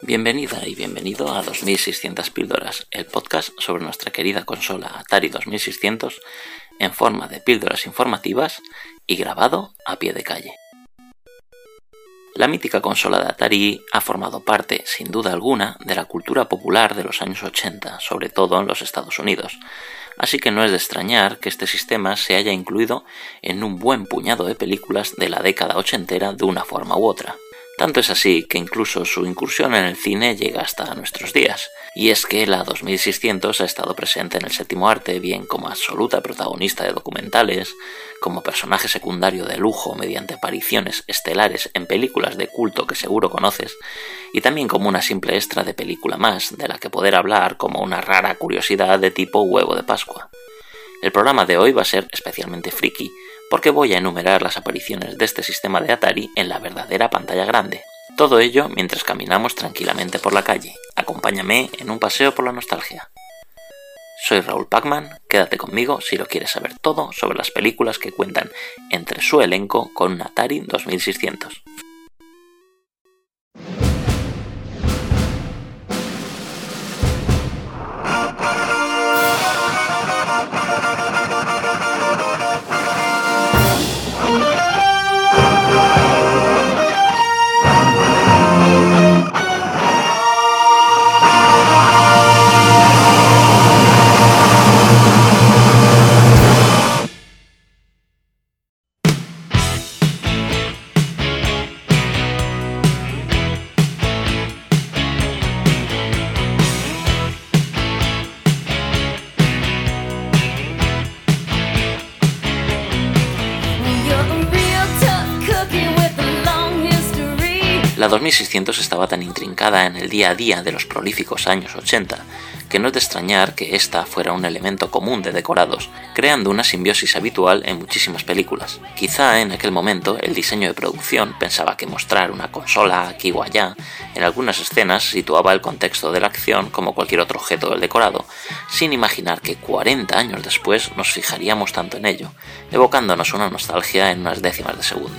Bienvenida y bienvenido a 2600 píldoras, el podcast sobre nuestra querida consola Atari 2600 en forma de píldoras informativas y grabado a pie de calle. La mítica consola de Atari ha formado parte, sin duda alguna, de la cultura popular de los años 80, sobre todo en los Estados Unidos, así que no es de extrañar que este sistema se haya incluido en un buen puñado de películas de la década ochentera de una forma u otra. Tanto es así que incluso su incursión en el cine llega hasta nuestros días. Y es que la 2600 ha estado presente en el séptimo arte bien como absoluta protagonista de documentales, como personaje secundario de lujo mediante apariciones estelares en películas de culto que seguro conoces, y también como una simple extra de película más, de la que poder hablar como una rara curiosidad de tipo huevo de Pascua. El programa de hoy va a ser especialmente friki, porque voy a enumerar las apariciones de este sistema de Atari en la verdadera pantalla grande. Todo ello mientras caminamos tranquilamente por la calle. Acompáñame en un paseo por la nostalgia. Soy Raúl Pacman, quédate conmigo si lo quieres saber todo sobre las películas que cuentan entre su elenco con un Atari 2600. La 2600 estaba tan intrincada en el día a día de los prolíficos años 80 que no es de extrañar que esta fuera un elemento común de decorados, creando una simbiosis habitual en muchísimas películas. Quizá en aquel momento el diseño de producción pensaba que mostrar una consola aquí o allá en algunas escenas situaba el contexto de la acción como cualquier otro objeto del decorado, sin imaginar que 40 años después nos fijaríamos tanto en ello, evocándonos una nostalgia en unas décimas de segundo.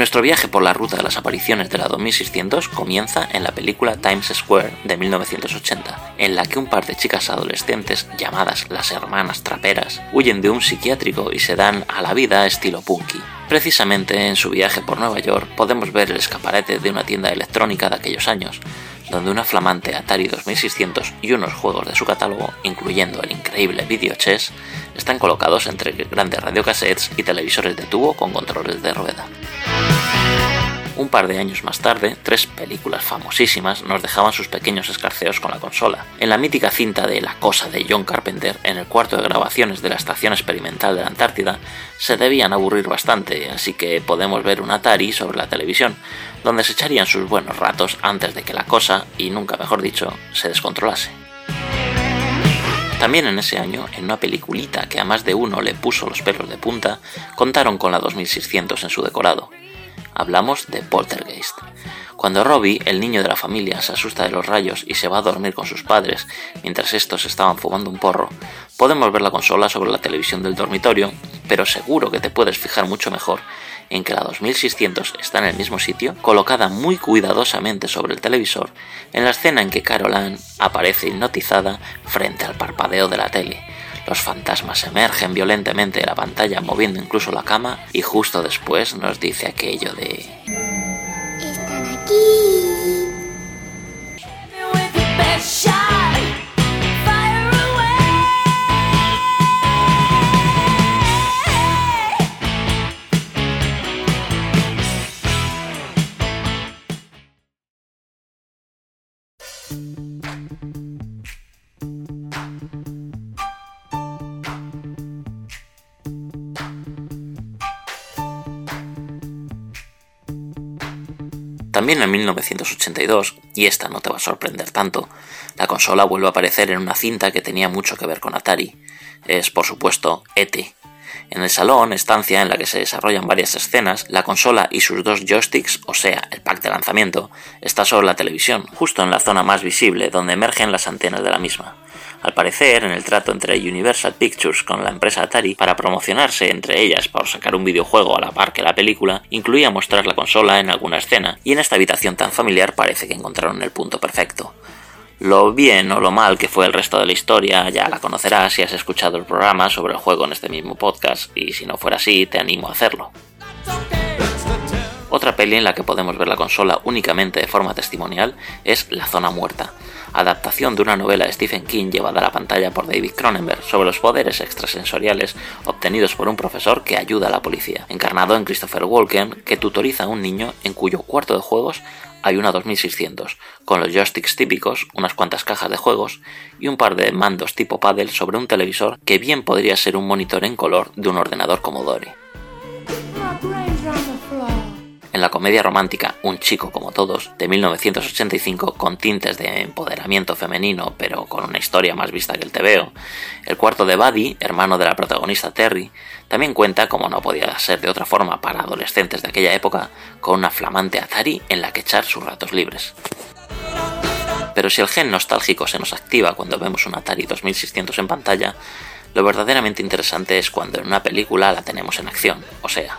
Nuestro viaje por la ruta de las apariciones de la 2600 comienza en la película Times Square de 1980, en la que un par de chicas adolescentes llamadas las hermanas traperas huyen de un psiquiátrico y se dan a la vida estilo punky. Precisamente en su viaje por Nueva York podemos ver el escaparate de una tienda electrónica de aquellos años, donde una flamante Atari 2600 y unos juegos de su catálogo, incluyendo el increíble Video Chess, están colocados entre grandes radiocassettes y televisores de tubo con controles de rueda. Un par de años más tarde, tres películas famosísimas nos dejaban sus pequeños escarceos con la consola. En la mítica cinta de La Cosa de John Carpenter, en el cuarto de grabaciones de la Estación Experimental de la Antártida, se debían aburrir bastante, así que podemos ver un Atari sobre la televisión, donde se echarían sus buenos ratos antes de que la cosa, y nunca mejor dicho, se descontrolase. También en ese año, en una peliculita que a más de uno le puso los pelos de punta, contaron con la 2600 en su decorado. Hablamos de Poltergeist. Cuando Robbie, el niño de la familia, se asusta de los rayos y se va a dormir con sus padres mientras estos estaban fumando un porro, podemos ver la consola sobre la televisión del dormitorio, pero seguro que te puedes fijar mucho mejor en que la 2600 está en el mismo sitio, colocada muy cuidadosamente sobre el televisor, en la escena en que Carol Ann aparece hipnotizada frente al parpadeo de la tele los fantasmas emergen violentamente de la pantalla moviendo incluso la cama y justo después nos dice aquello de... También en 1982, y esta no te va a sorprender tanto, la consola vuelve a aparecer en una cinta que tenía mucho que ver con Atari. Es, por supuesto, ET. En el salón, estancia en la que se desarrollan varias escenas, la consola y sus dos joysticks, o sea, el pack de lanzamiento, está sobre la televisión, justo en la zona más visible donde emergen las antenas de la misma. Al parecer, en el trato entre Universal Pictures con la empresa Atari para promocionarse entre ellas por sacar un videojuego a la par que la película, incluía mostrar la consola en alguna escena, y en esta habitación tan familiar parece que encontraron el punto perfecto. Lo bien o lo mal que fue el resto de la historia ya la conocerás si has escuchado el programa sobre el juego en este mismo podcast, y si no fuera así, te animo a hacerlo. Otra peli en la que podemos ver la consola únicamente de forma testimonial es La Zona Muerta, adaptación de una novela de Stephen King llevada a la pantalla por David Cronenberg sobre los poderes extrasensoriales obtenidos por un profesor que ayuda a la policía, encarnado en Christopher Walken, que tutoriza a un niño en cuyo cuarto de juegos hay una 2600, con los joysticks típicos, unas cuantas cajas de juegos y un par de mandos tipo paddle sobre un televisor que bien podría ser un monitor en color de un ordenador Commodore. En la comedia romántica Un chico como todos, de 1985, con tintes de empoderamiento femenino, pero con una historia más vista que el TVO, el cuarto de Buddy, hermano de la protagonista Terry, también cuenta, como no podía ser de otra forma para adolescentes de aquella época, con una flamante Atari en la que echar sus ratos libres. Pero si el gen nostálgico se nos activa cuando vemos un Atari 2600 en pantalla, lo verdaderamente interesante es cuando en una película la tenemos en acción, o sea,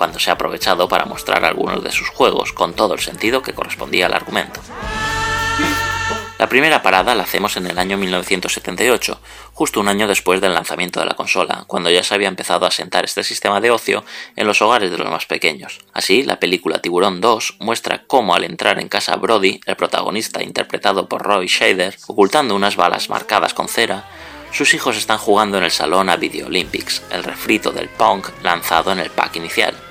cuando se ha aprovechado para mostrar algunos de sus juegos con todo el sentido que correspondía al argumento. La primera parada la hacemos en el año 1978, justo un año después del lanzamiento de la consola, cuando ya se había empezado a sentar este sistema de ocio en los hogares de los más pequeños. Así, la película Tiburón 2 muestra cómo al entrar en casa Brody, el protagonista interpretado por Roy Shader, ocultando unas balas marcadas con cera, sus hijos están jugando en el salón a Video Olympics, el refrito del punk lanzado en el pack inicial.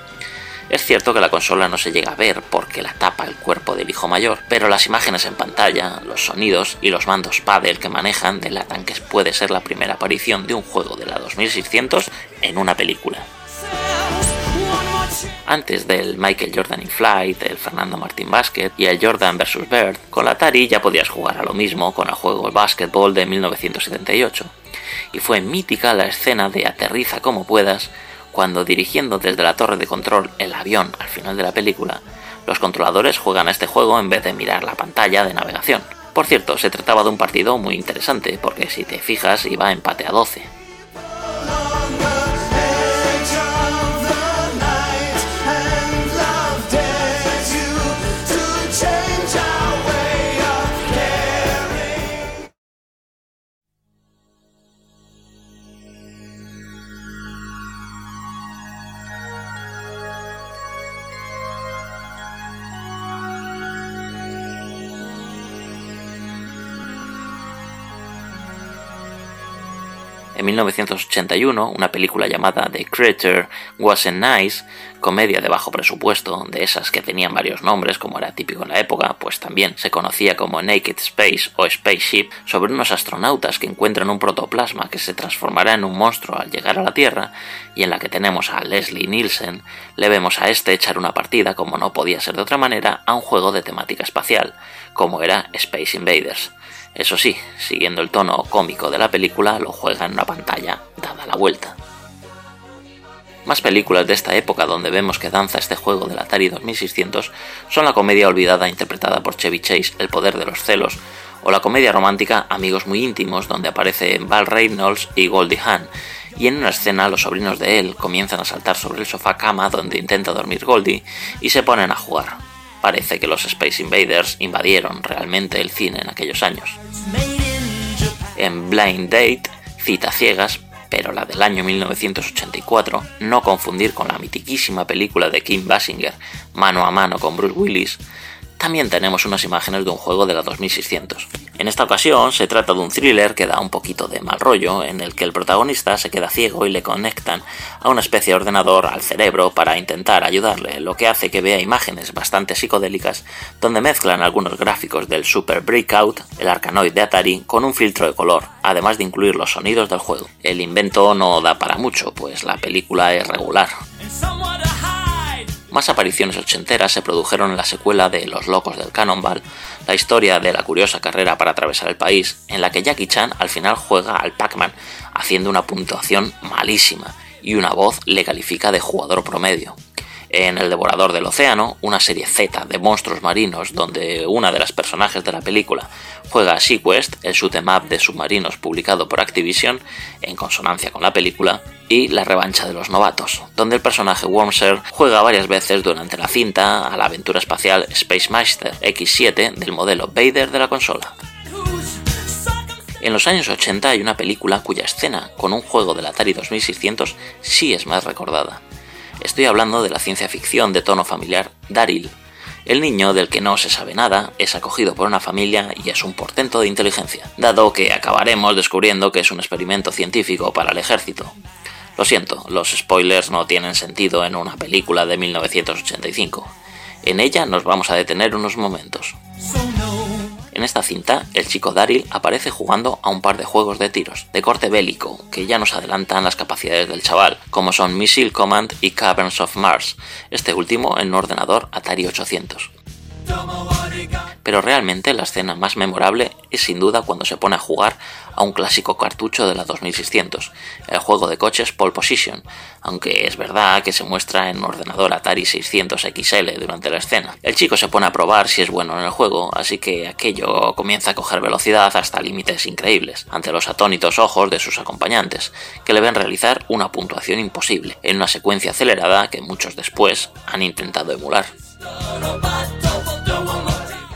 Es cierto que la consola no se llega a ver porque la tapa el cuerpo del hijo mayor, pero las imágenes en pantalla, los sonidos y los mandos paddle que manejan delatan que puede ser la primera aparición de un juego de la 2600 en una película. Antes del Michael Jordan in Flight, el Fernando Martín Basket y el Jordan vs. Bird, con la Atari ya podías jugar a lo mismo con el juego Basketball de 1978. Y fue mítica la escena de aterriza como puedas cuando dirigiendo desde la torre de control el avión al final de la película, los controladores juegan a este juego en vez de mirar la pantalla de navegación. Por cierto, se trataba de un partido muy interesante, porque si te fijas iba empate a 12. En 1981, una película llamada The Creature Wasn't Nice, comedia de bajo presupuesto, de esas que tenían varios nombres como era típico en la época, pues también se conocía como Naked Space o Spaceship, sobre unos astronautas que encuentran un protoplasma que se transformará en un monstruo al llegar a la Tierra, y en la que tenemos a Leslie Nielsen, le vemos a este echar una partida, como no podía ser de otra manera, a un juego de temática espacial, como era Space Invaders. Eso sí, siguiendo el tono cómico de la película, lo juega en una pantalla dada la vuelta. Más películas de esta época donde vemos que danza este juego del Atari 2600 son la comedia olvidada interpretada por Chevy Chase, El poder de los celos, o la comedia romántica Amigos muy íntimos, donde aparecen Val Reynolds y Goldie Hawn, y en una escena los sobrinos de él comienzan a saltar sobre el sofá cama donde intenta dormir Goldie y se ponen a jugar. Parece que los Space Invaders invadieron realmente el cine en aquellos años. En Blind Date, cita ciegas, pero la del año 1984, no confundir con la mitiquísima película de Kim Basinger, Mano a mano con Bruce Willis, también tenemos unas imágenes de un juego de la 2600. En esta ocasión se trata de un thriller que da un poquito de mal rollo, en el que el protagonista se queda ciego y le conectan a una especie de ordenador al cerebro para intentar ayudarle, lo que hace que vea imágenes bastante psicodélicas donde mezclan algunos gráficos del Super Breakout, el Arcanoid de Atari, con un filtro de color, además de incluir los sonidos del juego. El invento no da para mucho, pues la película es regular. Más apariciones ochenteras se produjeron en la secuela de Los Locos del Cannonball, la historia de la curiosa carrera para atravesar el país, en la que Jackie Chan al final juega al Pac-Man, haciendo una puntuación malísima, y una voz le califica de jugador promedio. En El Devorador del Océano, una serie Z de monstruos marinos donde una de las personajes de la película juega a SeaQuest, el shoot em up de submarinos publicado por Activision, en consonancia con la película, y La revancha de los novatos, donde el personaje Wormser juega varias veces durante la cinta a la aventura espacial Space Master X7 del modelo Vader de la consola. En los años 80 hay una película cuya escena con un juego del Atari 2600 sí es más recordada. Estoy hablando de la ciencia ficción de tono familiar Daryl. El niño del que no se sabe nada es acogido por una familia y es un portento de inteligencia, dado que acabaremos descubriendo que es un experimento científico para el ejército. Lo siento, los spoilers no tienen sentido en una película de 1985. En ella nos vamos a detener unos momentos. En esta cinta, el chico Daryl aparece jugando a un par de juegos de tiros, de corte bélico, que ya nos adelantan las capacidades del chaval, como son Missile Command y Caverns of Mars, este último en un ordenador Atari 800. Pero realmente la escena más memorable es sin duda cuando se pone a jugar a un clásico cartucho de la 2600, el juego de coches Pole Position, aunque es verdad que se muestra en ordenador Atari 600 XL durante la escena. El chico se pone a probar si es bueno en el juego, así que aquello comienza a coger velocidad hasta límites increíbles, ante los atónitos ojos de sus acompañantes, que le ven realizar una puntuación imposible, en una secuencia acelerada que muchos después han intentado emular.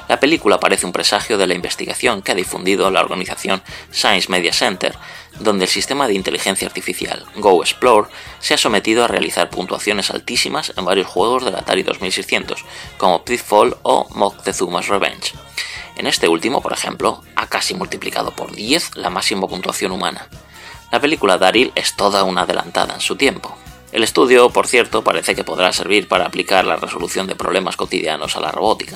La película parece un presagio de la investigación que ha difundido la organización Science Media Center, donde el sistema de inteligencia artificial Go Explore se ha sometido a realizar puntuaciones altísimas en varios juegos del Atari 2600, como Pitfall o Moctezuma's Revenge. En este último, por ejemplo, ha casi multiplicado por 10 la máxima puntuación humana. La película Daryl es toda una adelantada en su tiempo. El estudio, por cierto, parece que podrá servir para aplicar la resolución de problemas cotidianos a la robótica.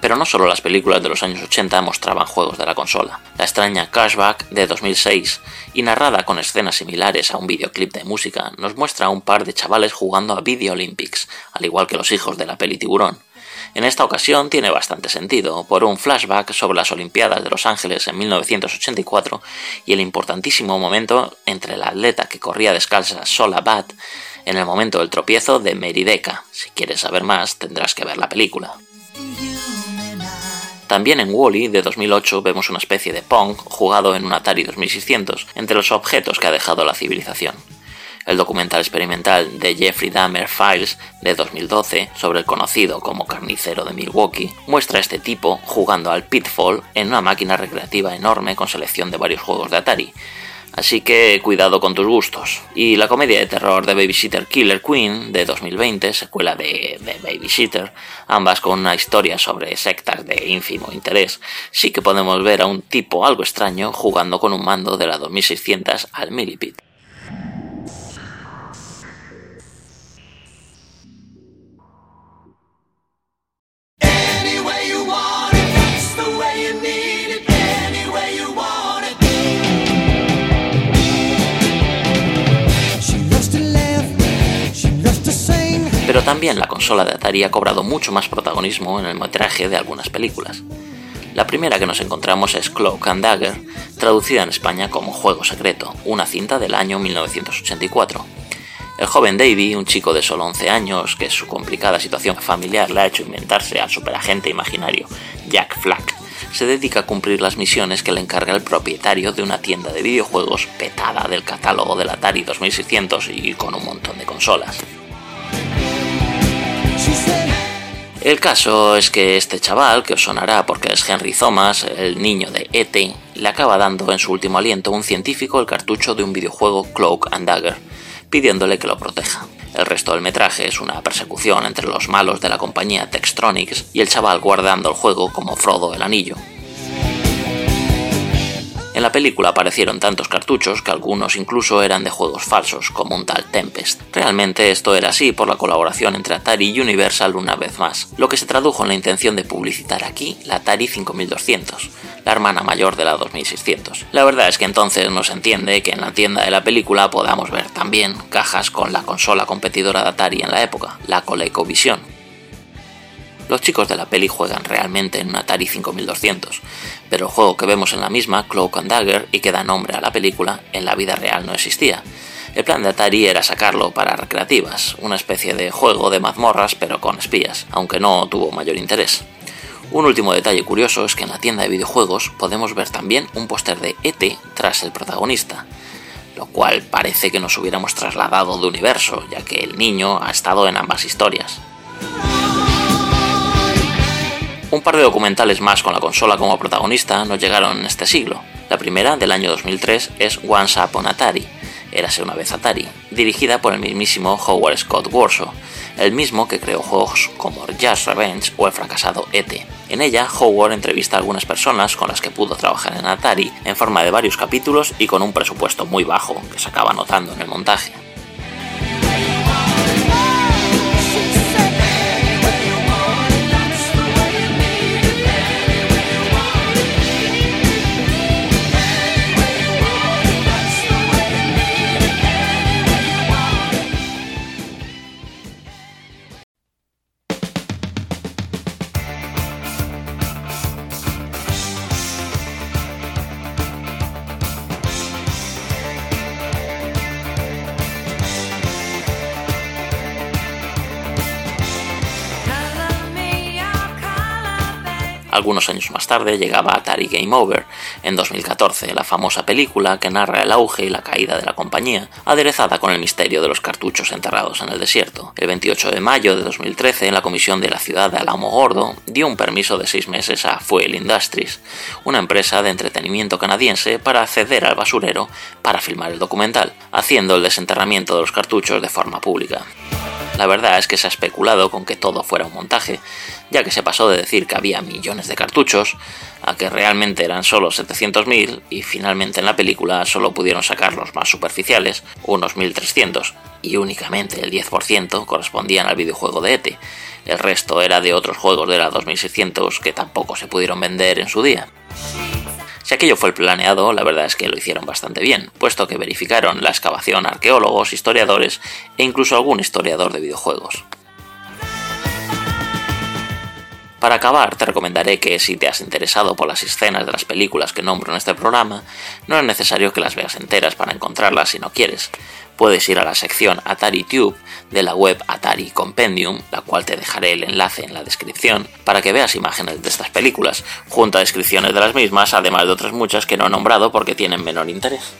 Pero no solo las películas de los años 80 mostraban juegos de la consola. La extraña Cashback de 2006, y narrada con escenas similares a un videoclip de música, nos muestra a un par de chavales jugando a Video Olympics, al igual que los hijos de la peli Tiburón. En esta ocasión tiene bastante sentido, por un flashback sobre las Olimpiadas de Los Ángeles en 1984 y el importantísimo momento entre la atleta que corría descalza Sola Bat en el momento del tropiezo de Merideka. Si quieres saber más, tendrás que ver la película. También en Wally de 2008 vemos una especie de Pong jugado en un Atari 2600 entre los objetos que ha dejado la civilización. El documental experimental de Jeffrey Dahmer Files de 2012 sobre el conocido como carnicero de Milwaukee muestra a este tipo jugando al Pitfall en una máquina recreativa enorme con selección de varios juegos de Atari, Así que cuidado con tus gustos. Y la comedia de terror de Babysitter Killer Queen de 2020, secuela de, de, Babysitter, ambas con una historia sobre sectas de ínfimo interés, sí que podemos ver a un tipo algo extraño jugando con un mando de la 2600 al Millipede. También la consola de Atari ha cobrado mucho más protagonismo en el metraje de algunas películas. La primera que nos encontramos es Cloak and Dagger, traducida en España como Juego Secreto, una cinta del año 1984. El joven Davy, un chico de solo 11 años, que su complicada situación familiar le ha hecho inventarse al superagente imaginario Jack Flack, se dedica a cumplir las misiones que le encarga el propietario de una tienda de videojuegos petada del catálogo del Atari 2600 y con un montón de consolas. El caso es que este chaval, que os sonará porque es Henry Thomas, el niño de E.T., le acaba dando en su último aliento a un científico el cartucho de un videojuego Cloak and Dagger, pidiéndole que lo proteja. El resto del metraje es una persecución entre los malos de la compañía Textronics y el chaval guardando el juego como Frodo el Anillo. En la película aparecieron tantos cartuchos que algunos incluso eran de juegos falsos, como un tal Tempest. Realmente esto era así por la colaboración entre Atari y Universal una vez más, lo que se tradujo en la intención de publicitar aquí la Atari 5200, la hermana mayor de la 2600. La verdad es que entonces no se entiende que en la tienda de la película podamos ver también cajas con la consola competidora de Atari en la época, la ColecoVision. Los chicos de la peli juegan realmente en un Atari 5200, pero el juego que vemos en la misma, Cloak and Dagger, y que da nombre a la película, en la vida real no existía. El plan de Atari era sacarlo para recreativas, una especie de juego de mazmorras pero con espías, aunque no tuvo mayor interés. Un último detalle curioso es que en la tienda de videojuegos podemos ver también un póster de ET tras el protagonista, lo cual parece que nos hubiéramos trasladado de universo, ya que el niño ha estado en ambas historias. Un par de documentales más con la consola como protagonista nos llegaron en este siglo. La primera, del año 2003, es Once Upon Atari, Érase una vez Atari, dirigida por el mismísimo Howard Scott Warshaw, el mismo que creó juegos como Jazz Revenge o el fracasado ET. En ella, Howard entrevista a algunas personas con las que pudo trabajar en Atari en forma de varios capítulos y con un presupuesto muy bajo que se acaba notando en el montaje. Algunos años más tarde llegaba Atari Game Over, en 2014, la famosa película que narra el auge y la caída de la compañía, aderezada con el misterio de los cartuchos enterrados en el desierto. El 28 de mayo de 2013, la comisión de la ciudad de Alamo Gordo dio un permiso de seis meses a Fuel Industries, una empresa de entretenimiento canadiense, para acceder al basurero para filmar el documental, haciendo el desenterramiento de los cartuchos de forma pública. La verdad es que se ha especulado con que todo fuera un montaje, ya que se pasó de decir que había millones de cartuchos a que realmente eran solo 700.000 y finalmente en la película solo pudieron sacar los más superficiales, unos 1.300, y únicamente el 10% correspondían al videojuego de ET. El resto era de otros juegos de la 2600 que tampoco se pudieron vender en su día. Si aquello fue el planeado, la verdad es que lo hicieron bastante bien, puesto que verificaron la excavación arqueólogos, historiadores e incluso algún historiador de videojuegos. Para acabar, te recomendaré que si te has interesado por las escenas de las películas que nombro en este programa, no es necesario que las veas enteras para encontrarlas si no quieres. Puedes ir a la sección Atari Tube de la web Atari Compendium, la cual te dejaré el enlace en la descripción, para que veas imágenes de estas películas, junto a descripciones de las mismas, además de otras muchas que no he nombrado porque tienen menor interés.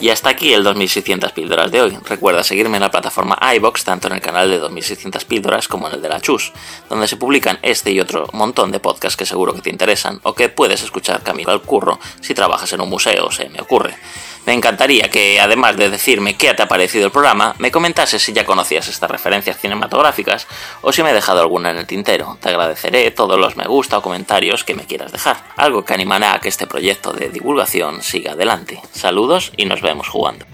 Y hasta aquí el 2600 píldoras de hoy. Recuerda seguirme en la plataforma iBox, tanto en el canal de 2600 píldoras como en el de la Chus, donde se publican este y otro montón de podcasts que seguro que te interesan o que puedes escuchar camino al curro si trabajas en un museo, se me ocurre. Me encantaría que, además de decirme qué te ha parecido el programa, me comentases si ya conocías estas referencias cinematográficas o si me he dejado alguna en el tintero. Te agradeceré todos los me gusta o comentarios que me quieras dejar, algo que animará a que este proyecto de divulgación siga adelante. Saludos y nos vemos jugando.